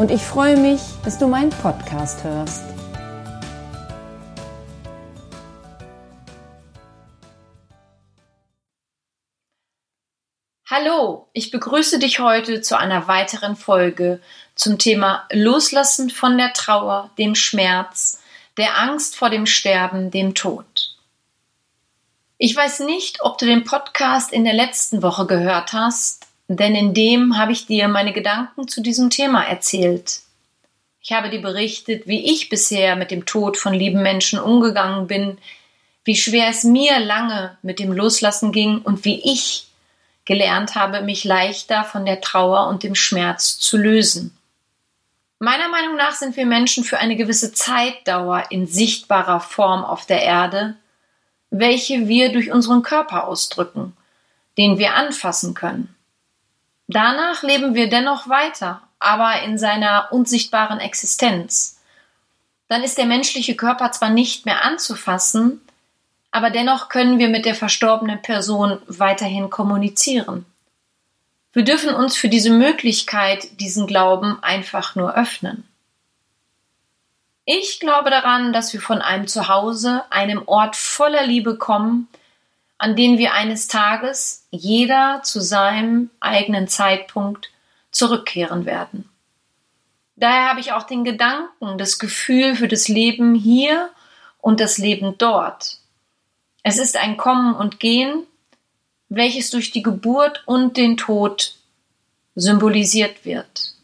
und ich freue mich, dass du meinen Podcast hörst. Hallo, ich begrüße dich heute zu einer weiteren Folge zum Thema Loslassen von der Trauer, dem Schmerz, der Angst vor dem Sterben, dem Tod. Ich weiß nicht, ob du den Podcast in der letzten Woche gehört hast, denn in dem habe ich dir meine Gedanken zu diesem Thema erzählt. Ich habe dir berichtet, wie ich bisher mit dem Tod von lieben Menschen umgegangen bin, wie schwer es mir lange mit dem Loslassen ging und wie ich gelernt habe, mich leichter von der Trauer und dem Schmerz zu lösen. Meiner Meinung nach sind wir Menschen für eine gewisse Zeitdauer in sichtbarer Form auf der Erde, welche wir durch unseren Körper ausdrücken, den wir anfassen können. Danach leben wir dennoch weiter, aber in seiner unsichtbaren Existenz. Dann ist der menschliche Körper zwar nicht mehr anzufassen, aber dennoch können wir mit der verstorbenen Person weiterhin kommunizieren. Wir dürfen uns für diese Möglichkeit, diesen Glauben einfach nur öffnen. Ich glaube daran, dass wir von einem Zuhause, einem Ort voller Liebe kommen, an denen wir eines Tages jeder zu seinem eigenen Zeitpunkt zurückkehren werden. Daher habe ich auch den Gedanken, das Gefühl für das Leben hier und das Leben dort. Es ist ein Kommen und Gehen, welches durch die Geburt und den Tod symbolisiert wird.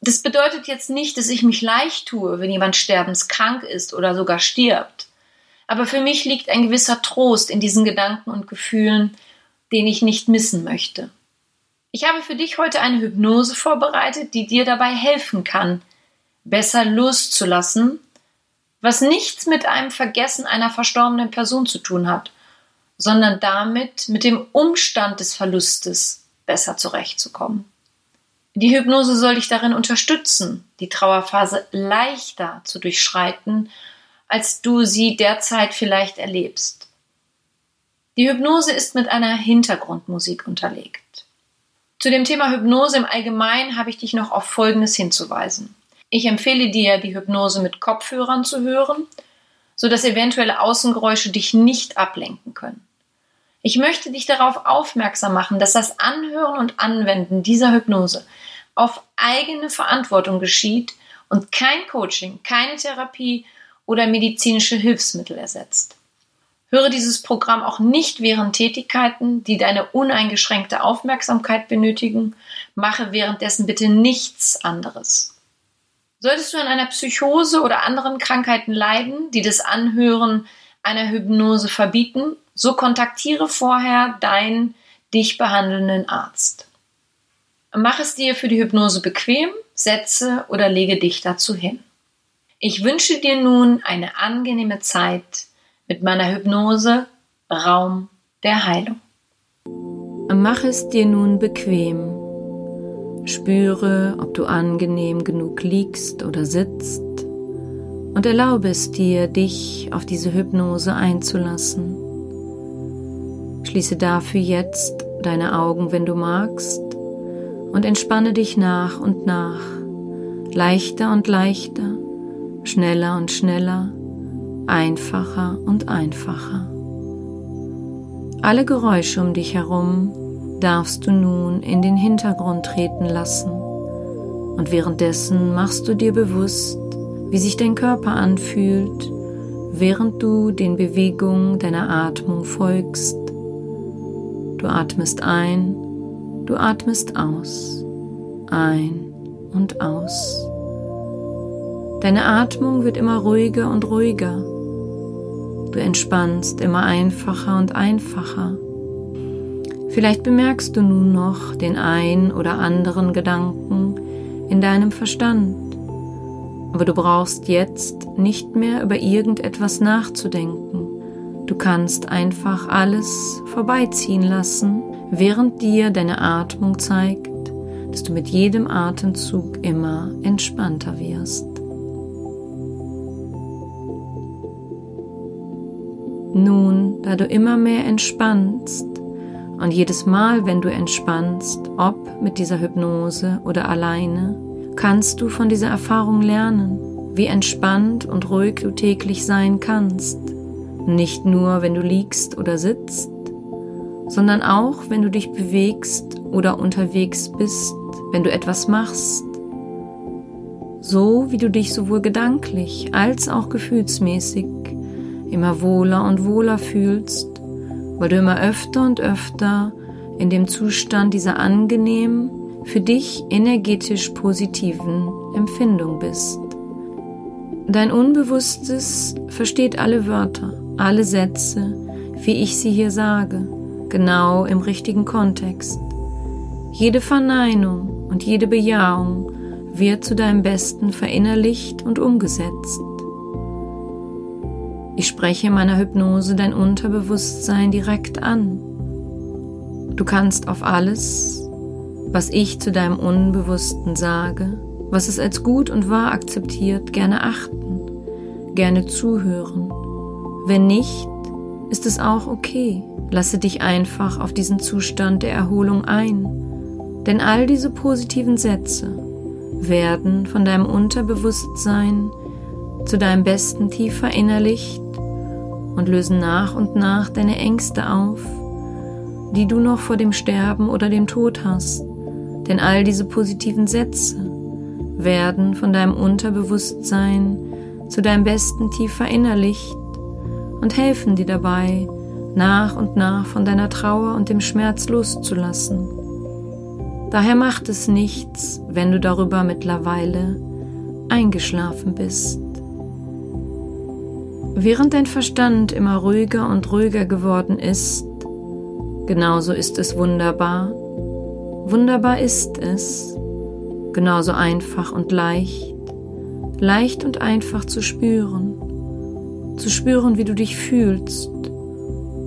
Das bedeutet jetzt nicht, dass ich mich leicht tue, wenn jemand sterbenskrank ist oder sogar stirbt. Aber für mich liegt ein gewisser Trost in diesen Gedanken und Gefühlen, den ich nicht missen möchte. Ich habe für dich heute eine Hypnose vorbereitet, die dir dabei helfen kann, besser loszulassen, was nichts mit einem Vergessen einer verstorbenen Person zu tun hat, sondern damit mit dem Umstand des Verlustes besser zurechtzukommen. Die Hypnose soll dich darin unterstützen, die Trauerphase leichter zu durchschreiten als du sie derzeit vielleicht erlebst. Die Hypnose ist mit einer Hintergrundmusik unterlegt. Zu dem Thema Hypnose im Allgemeinen habe ich dich noch auf Folgendes hinzuweisen. Ich empfehle dir, die Hypnose mit Kopfhörern zu hören, sodass eventuelle Außengeräusche dich nicht ablenken können. Ich möchte dich darauf aufmerksam machen, dass das Anhören und Anwenden dieser Hypnose auf eigene Verantwortung geschieht und kein Coaching, keine Therapie oder medizinische Hilfsmittel ersetzt. Höre dieses Programm auch nicht während Tätigkeiten, die deine uneingeschränkte Aufmerksamkeit benötigen. Mache währenddessen bitte nichts anderes. Solltest du an einer Psychose oder anderen Krankheiten leiden, die das Anhören einer Hypnose verbieten, so kontaktiere vorher deinen dich behandelnden Arzt. Mach es dir für die Hypnose bequem, setze oder lege dich dazu hin. Ich wünsche dir nun eine angenehme Zeit mit meiner Hypnose Raum der Heilung. Mach es dir nun bequem. Spüre, ob du angenehm genug liegst oder sitzt und erlaube es dir, dich auf diese Hypnose einzulassen. Schließe dafür jetzt deine Augen, wenn du magst, und entspanne dich nach und nach, leichter und leichter schneller und schneller, einfacher und einfacher. Alle Geräusche um dich herum darfst du nun in den Hintergrund treten lassen und währenddessen machst du dir bewusst, wie sich dein Körper anfühlt, während du den Bewegungen deiner Atmung folgst. Du atmest ein, du atmest aus, ein und aus. Deine Atmung wird immer ruhiger und ruhiger. Du entspannst immer einfacher und einfacher. Vielleicht bemerkst du nun noch den ein oder anderen Gedanken in deinem Verstand, Aber du brauchst jetzt nicht mehr über irgendetwas nachzudenken. Du kannst einfach alles vorbeiziehen lassen, während dir deine Atmung zeigt, dass du mit jedem Atemzug immer entspannter wirst. Nun, da du immer mehr entspannst und jedes Mal, wenn du entspannst, ob mit dieser Hypnose oder alleine, kannst du von dieser Erfahrung lernen, wie entspannt und ruhig du täglich sein kannst. Nicht nur, wenn du liegst oder sitzt, sondern auch, wenn du dich bewegst oder unterwegs bist, wenn du etwas machst. So wie du dich sowohl gedanklich als auch gefühlsmäßig immer wohler und wohler fühlst, weil du immer öfter und öfter in dem Zustand dieser angenehmen, für dich energetisch positiven Empfindung bist. Dein Unbewusstes versteht alle Wörter, alle Sätze, wie ich sie hier sage, genau im richtigen Kontext. Jede Verneinung und jede Bejahung wird zu deinem Besten verinnerlicht und umgesetzt. Ich spreche in meiner Hypnose dein Unterbewusstsein direkt an. Du kannst auf alles, was ich zu deinem Unbewussten sage, was es als gut und wahr akzeptiert, gerne achten, gerne zuhören. Wenn nicht, ist es auch okay. Lasse dich einfach auf diesen Zustand der Erholung ein. Denn all diese positiven Sätze werden von deinem Unterbewusstsein zu deinem Besten tief verinnerlicht und lösen nach und nach deine Ängste auf, die du noch vor dem Sterben oder dem Tod hast. Denn all diese positiven Sätze werden von deinem Unterbewusstsein zu deinem Besten tief verinnerlicht und helfen dir dabei, nach und nach von deiner Trauer und dem Schmerz loszulassen. Daher macht es nichts, wenn du darüber mittlerweile eingeschlafen bist. Während dein Verstand immer ruhiger und ruhiger geworden ist, genauso ist es wunderbar. Wunderbar ist es, genauso einfach und leicht, leicht und einfach zu spüren, zu spüren, wie du dich fühlst.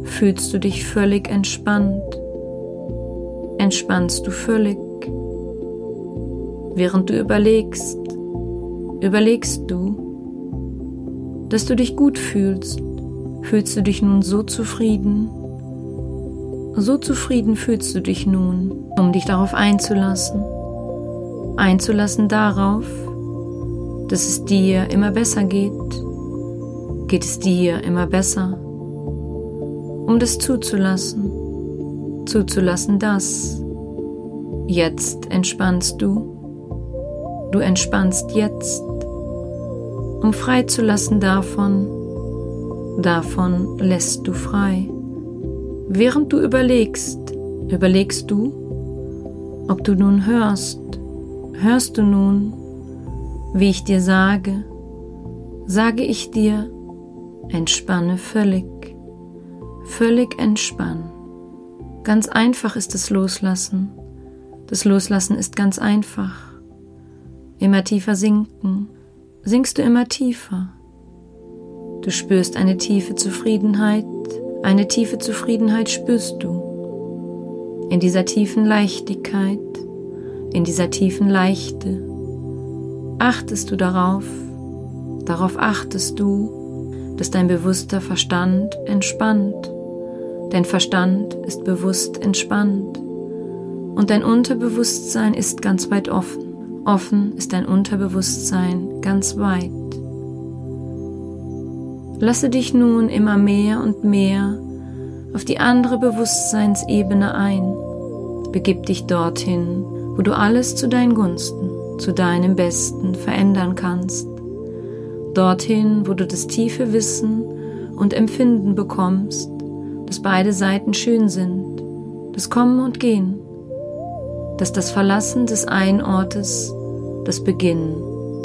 Fühlst du dich völlig entspannt? Entspannst du völlig? Während du überlegst, überlegst du, dass du dich gut fühlst. Fühlst du dich nun so zufrieden? So zufrieden fühlst du dich nun, um dich darauf einzulassen. Einzulassen darauf, dass es dir immer besser geht. Geht es dir immer besser? Um das zuzulassen. Zuzulassen, dass jetzt entspannst du. Du entspannst jetzt um freizulassen davon, davon lässt du frei. Während du überlegst, überlegst du, ob du nun hörst, hörst du nun, wie ich dir sage, sage ich dir, entspanne völlig, völlig entspann. Ganz einfach ist das Loslassen. Das Loslassen ist ganz einfach. Immer tiefer sinken, sinkst du immer tiefer. Du spürst eine tiefe Zufriedenheit, eine tiefe Zufriedenheit spürst du. In dieser tiefen Leichtigkeit, in dieser tiefen Leichte, achtest du darauf, darauf achtest du, dass dein bewusster Verstand entspannt. Dein Verstand ist bewusst entspannt und dein Unterbewusstsein ist ganz weit offen. Offen ist dein Unterbewusstsein ganz weit. Lasse dich nun immer mehr und mehr auf die andere Bewusstseinsebene ein. Begib dich dorthin, wo du alles zu deinen Gunsten, zu deinem Besten verändern kannst. Dorthin, wo du das tiefe Wissen und Empfinden bekommst, dass beide Seiten schön sind, das Kommen und Gehen, dass das Verlassen des einen Ortes das Beginn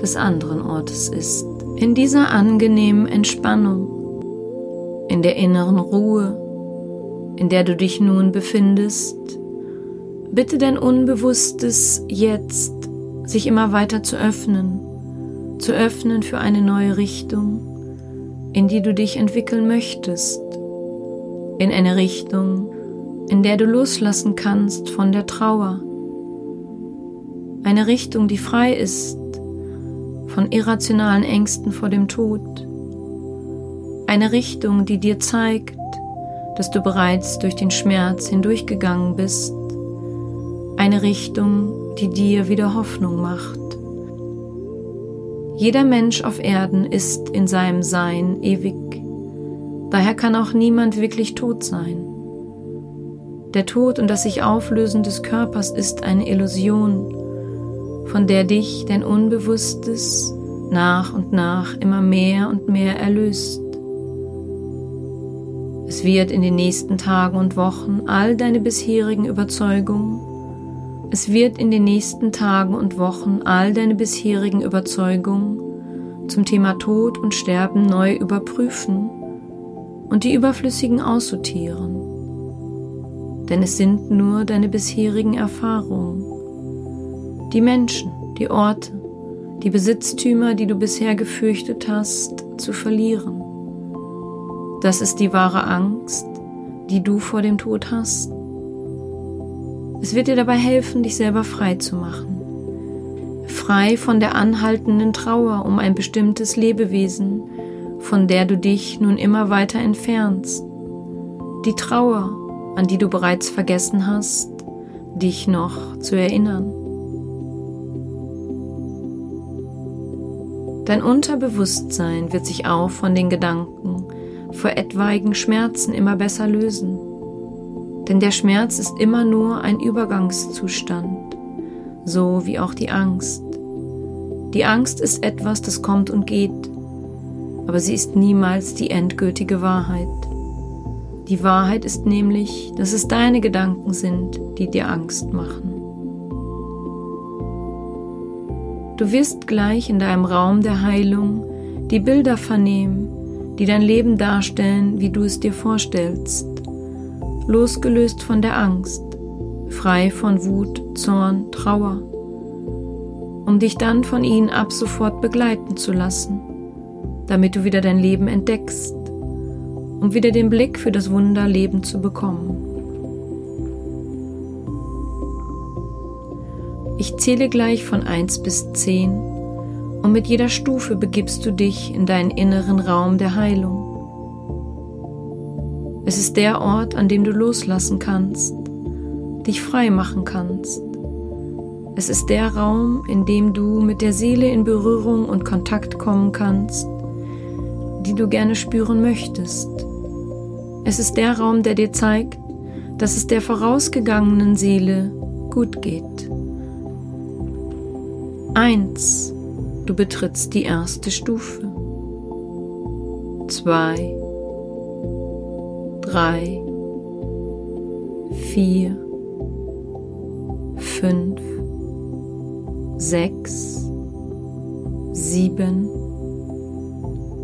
des anderen Ortes ist. In dieser angenehmen Entspannung, in der inneren Ruhe, in der du dich nun befindest, bitte dein Unbewusstes jetzt, sich immer weiter zu öffnen, zu öffnen für eine neue Richtung, in die du dich entwickeln möchtest, in eine Richtung, in der du loslassen kannst von der Trauer, eine Richtung, die frei ist von irrationalen Ängsten vor dem Tod, eine Richtung, die dir zeigt, dass du bereits durch den Schmerz hindurchgegangen bist, eine Richtung, die dir wieder Hoffnung macht. Jeder Mensch auf Erden ist in seinem Sein ewig, daher kann auch niemand wirklich tot sein. Der Tod und das sich Auflösen des Körpers ist eine Illusion, von der dich dein Unbewusstes nach und nach immer mehr und mehr erlöst. Es wird in den nächsten Tagen und Wochen all deine bisherigen Überzeugungen, es wird in den nächsten Tagen und Wochen all deine bisherigen Überzeugungen zum Thema Tod und Sterben neu überprüfen und die überflüssigen aussortieren. Denn es sind nur deine bisherigen Erfahrungen, die Menschen, die Orte, die Besitztümer, die du bisher gefürchtet hast, zu verlieren. Das ist die wahre Angst, die du vor dem Tod hast. Es wird dir dabei helfen, dich selber frei zu machen. Frei von der anhaltenden Trauer um ein bestimmtes Lebewesen, von der du dich nun immer weiter entfernst. Die Trauer, an die du bereits vergessen hast, dich noch zu erinnern. Dein Unterbewusstsein wird sich auch von den Gedanken vor etwaigen Schmerzen immer besser lösen. Denn der Schmerz ist immer nur ein Übergangszustand, so wie auch die Angst. Die Angst ist etwas, das kommt und geht, aber sie ist niemals die endgültige Wahrheit. Die Wahrheit ist nämlich, dass es deine Gedanken sind, die dir Angst machen. Du wirst gleich in deinem Raum der Heilung die Bilder vernehmen, die dein Leben darstellen, wie du es dir vorstellst, losgelöst von der Angst, frei von Wut, Zorn, Trauer, um dich dann von ihnen ab sofort begleiten zu lassen, damit du wieder dein Leben entdeckst, um wieder den Blick für das Wunderleben zu bekommen. Ich zähle gleich von 1 bis 10 und mit jeder Stufe begibst du dich in deinen inneren Raum der Heilung. Es ist der Ort, an dem du loslassen kannst, dich frei machen kannst. Es ist der Raum, in dem du mit der Seele in Berührung und Kontakt kommen kannst, die du gerne spüren möchtest. Es ist der Raum, der dir zeigt, dass es der vorausgegangenen Seele gut geht. Eins. Du betrittst die erste Stufe. Zwei, drei, vier, fünf, sechs, sieben,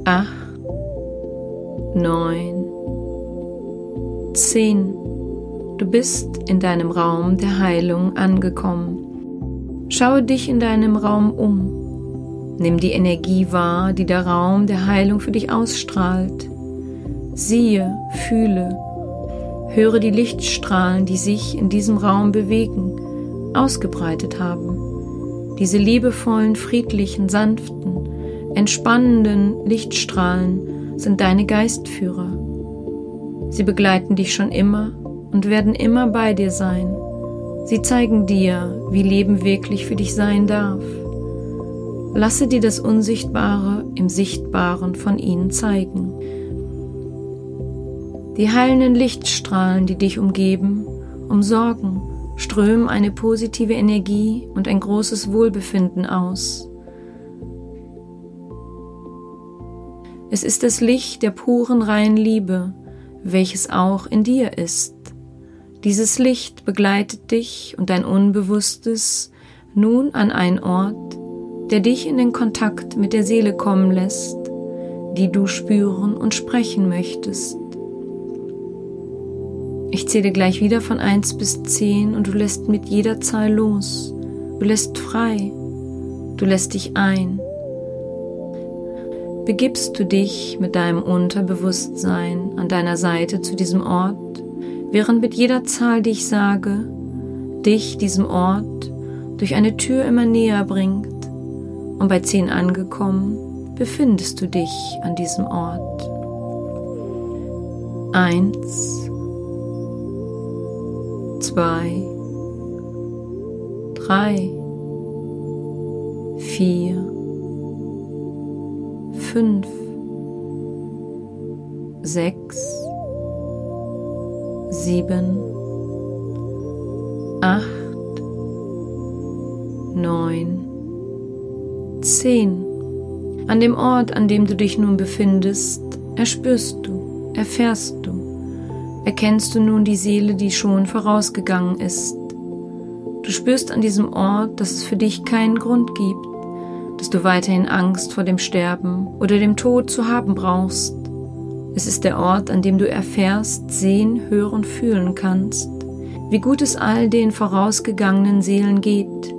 acht, neun, zehn. Du bist in deinem Raum der Heilung angekommen. Schaue dich in deinem Raum um. Nimm die Energie wahr, die der Raum der Heilung für dich ausstrahlt. Siehe, fühle, höre die Lichtstrahlen, die sich in diesem Raum bewegen, ausgebreitet haben. Diese liebevollen, friedlichen, sanften, entspannenden Lichtstrahlen sind deine Geistführer. Sie begleiten dich schon immer und werden immer bei dir sein. Sie zeigen dir, wie Leben wirklich für dich sein darf. Lasse dir das Unsichtbare im Sichtbaren von ihnen zeigen. Die heilenden Lichtstrahlen, die dich umgeben, umsorgen, strömen eine positive Energie und ein großes Wohlbefinden aus. Es ist das Licht der puren reinen Liebe, welches auch in dir ist. Dieses Licht begleitet dich und dein Unbewusstes nun an einen Ort, der dich in den Kontakt mit der Seele kommen lässt, die du spüren und sprechen möchtest. Ich zähle gleich wieder von 1 bis 10 und du lässt mit jeder Zahl los. Du lässt frei. Du lässt dich ein. begibst du dich mit deinem Unterbewusstsein an deiner Seite zu diesem Ort, während mit jeder Zahl, die ich sage, dich diesem Ort durch eine Tür immer näher bringt und bei zehn angekommen befindest du dich an diesem Ort. Eins, zwei, drei, vier, fünf, sechs, sieben, acht, neun, zehn. An dem Ort, an dem du dich nun befindest, erspürst du, erfährst du, erkennst du nun die Seele, die schon vorausgegangen ist. Du spürst an diesem Ort, dass es für dich keinen Grund gibt, dass du weiterhin Angst vor dem Sterben oder dem Tod zu haben brauchst. Es ist der Ort, an dem du erfährst, sehen, hören, fühlen kannst, wie gut es all den vorausgegangenen Seelen geht.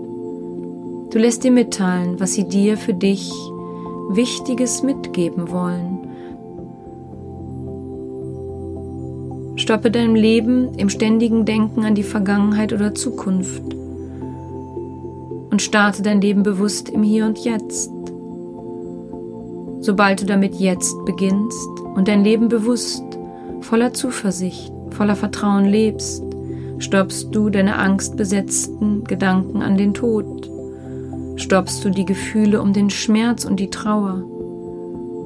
Du lässt dir mitteilen, was sie dir für dich Wichtiges mitgeben wollen. Stoppe deinem Leben im ständigen Denken an die Vergangenheit oder Zukunft und starte dein Leben bewusst im Hier und Jetzt. Sobald du damit jetzt beginnst und dein Leben bewusst, voller Zuversicht, voller Vertrauen lebst, stoppst du deine angstbesetzten Gedanken an den Tod, stoppst du die Gefühle um den Schmerz und die Trauer,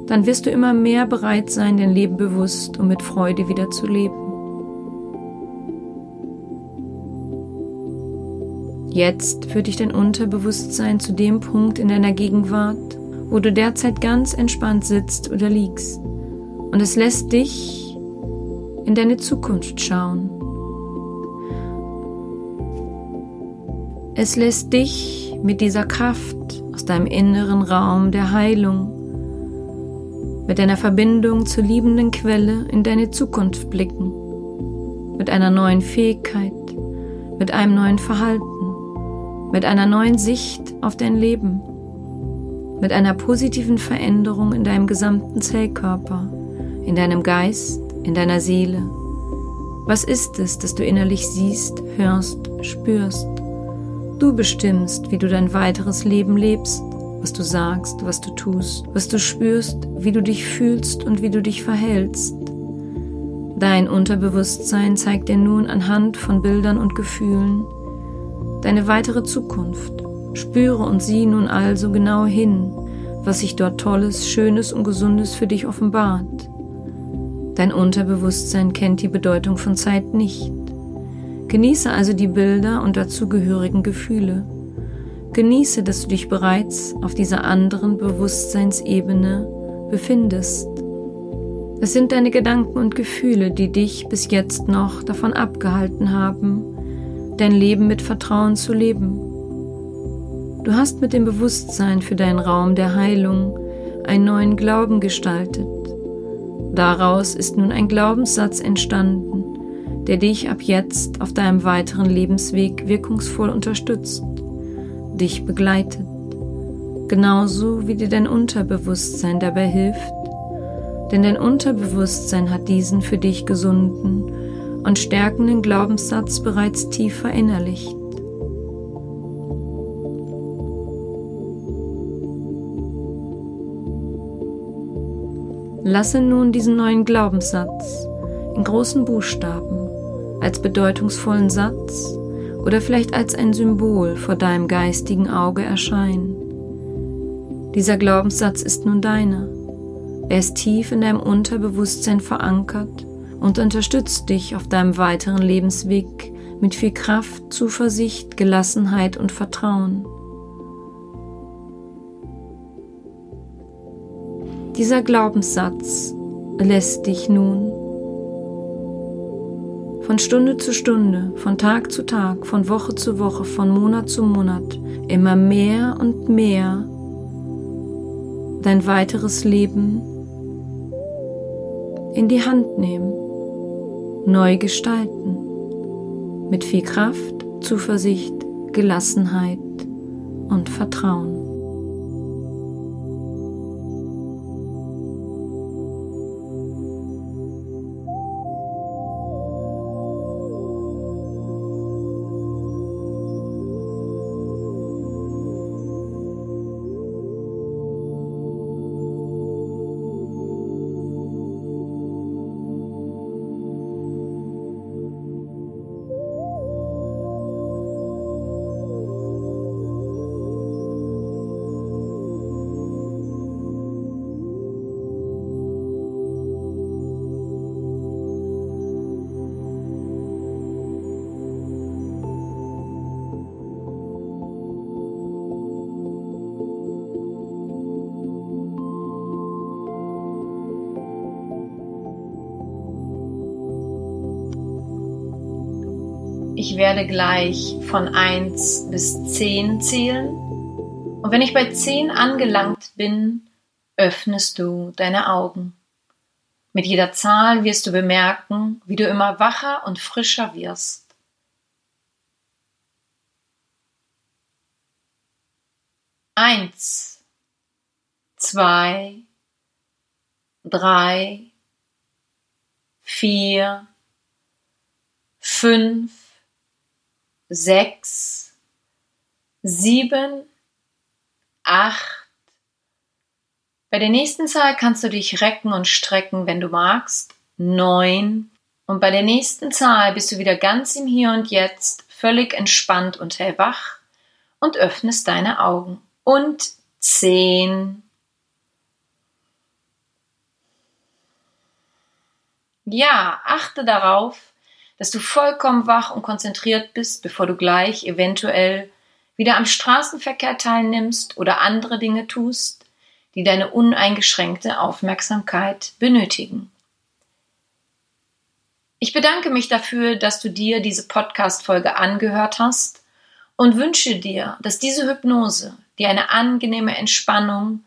dann wirst du immer mehr bereit sein, dein Leben bewusst und mit Freude wieder zu leben. Jetzt führt dich dein Unterbewusstsein zu dem Punkt in deiner Gegenwart, wo du derzeit ganz entspannt sitzt oder liegst. Und es lässt dich in deine Zukunft schauen. Es lässt dich mit dieser Kraft aus deinem inneren Raum der Heilung, mit deiner Verbindung zur liebenden Quelle in deine Zukunft blicken, mit einer neuen Fähigkeit, mit einem neuen Verhalten mit einer neuen Sicht auf dein Leben, mit einer positiven Veränderung in deinem gesamten Zellkörper, in deinem Geist, in deiner Seele. Was ist es, das du innerlich siehst, hörst, spürst? Du bestimmst, wie du dein weiteres Leben lebst, was du sagst, was du tust, was du spürst, wie du dich fühlst und wie du dich verhältst. Dein Unterbewusstsein zeigt dir nun anhand von Bildern und Gefühlen, deine weitere Zukunft. Spüre und sieh nun also genau hin, was sich dort Tolles, Schönes und Gesundes für dich offenbart. Dein Unterbewusstsein kennt die Bedeutung von Zeit nicht. Genieße also die Bilder und dazugehörigen Gefühle. Genieße, dass du dich bereits auf dieser anderen Bewusstseinsebene befindest. Es sind deine Gedanken und Gefühle, die dich bis jetzt noch davon abgehalten haben, dein Leben mit Vertrauen zu leben. Du hast mit dem Bewusstsein für deinen Raum der Heilung einen neuen Glauben gestaltet. Daraus ist nun ein Glaubenssatz entstanden, der dich ab jetzt auf deinem weiteren Lebensweg wirkungsvoll unterstützt, dich begleitet, genauso wie dir dein Unterbewusstsein dabei hilft, denn dein Unterbewusstsein hat diesen für dich gesunden und stärkenden Glaubenssatz bereits tief verinnerlicht. Lasse nun diesen neuen Glaubenssatz in großen Buchstaben als bedeutungsvollen Satz oder vielleicht als ein Symbol vor deinem geistigen Auge erscheinen. Dieser Glaubenssatz ist nun deiner. Er ist tief in deinem Unterbewusstsein verankert und unterstützt dich auf deinem weiteren Lebensweg mit viel Kraft, Zuversicht, Gelassenheit und Vertrauen. Dieser Glaubenssatz lässt dich nun von Stunde zu Stunde, von Tag zu Tag, von Woche zu Woche, von Monat zu Monat immer mehr und mehr dein weiteres Leben in die Hand nehmen neu gestalten. Mit viel Kraft, Zuversicht, Gelassenheit und Vertrauen. Ich werde gleich von 1 bis 10 zählen. Und wenn ich bei 10 angelangt bin, öffnest du deine Augen. Mit jeder Zahl wirst du bemerken, wie du immer wacher und frischer wirst. Eins, zwei, drei, vier, fünf, sechs, sieben, acht, bei der nächsten Zahl kannst du dich recken und strecken, wenn du magst. Neun. Und bei der nächsten Zahl bist du wieder ganz im Hier und Jetzt, völlig entspannt und hellwach und öffnest deine Augen. Und zehn. Ja, achte darauf, dass du vollkommen wach und konzentriert bist, bevor du gleich eventuell wieder am Straßenverkehr teilnimmst oder andere Dinge tust die deine uneingeschränkte Aufmerksamkeit benötigen. Ich bedanke mich dafür, dass du dir diese Podcast-Folge angehört hast und wünsche dir, dass diese Hypnose dir eine angenehme Entspannung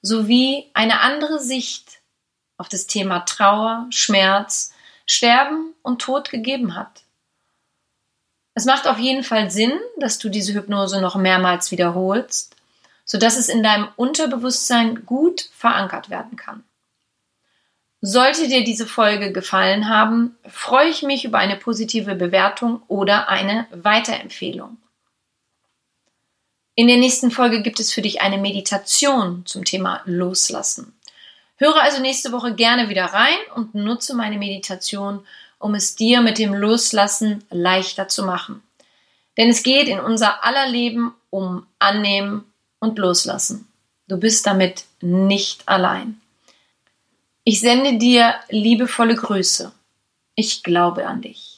sowie eine andere Sicht auf das Thema Trauer, Schmerz, Sterben und Tod gegeben hat. Es macht auf jeden Fall Sinn, dass du diese Hypnose noch mehrmals wiederholst, sodass es in deinem Unterbewusstsein gut verankert werden kann. Sollte dir diese Folge gefallen haben, freue ich mich über eine positive Bewertung oder eine Weiterempfehlung. In der nächsten Folge gibt es für dich eine Meditation zum Thema Loslassen. Höre also nächste Woche gerne wieder rein und nutze meine Meditation, um es dir mit dem Loslassen leichter zu machen. Denn es geht in unser aller Leben um Annehmen und loslassen. Du bist damit nicht allein. Ich sende dir liebevolle Grüße. Ich glaube an dich.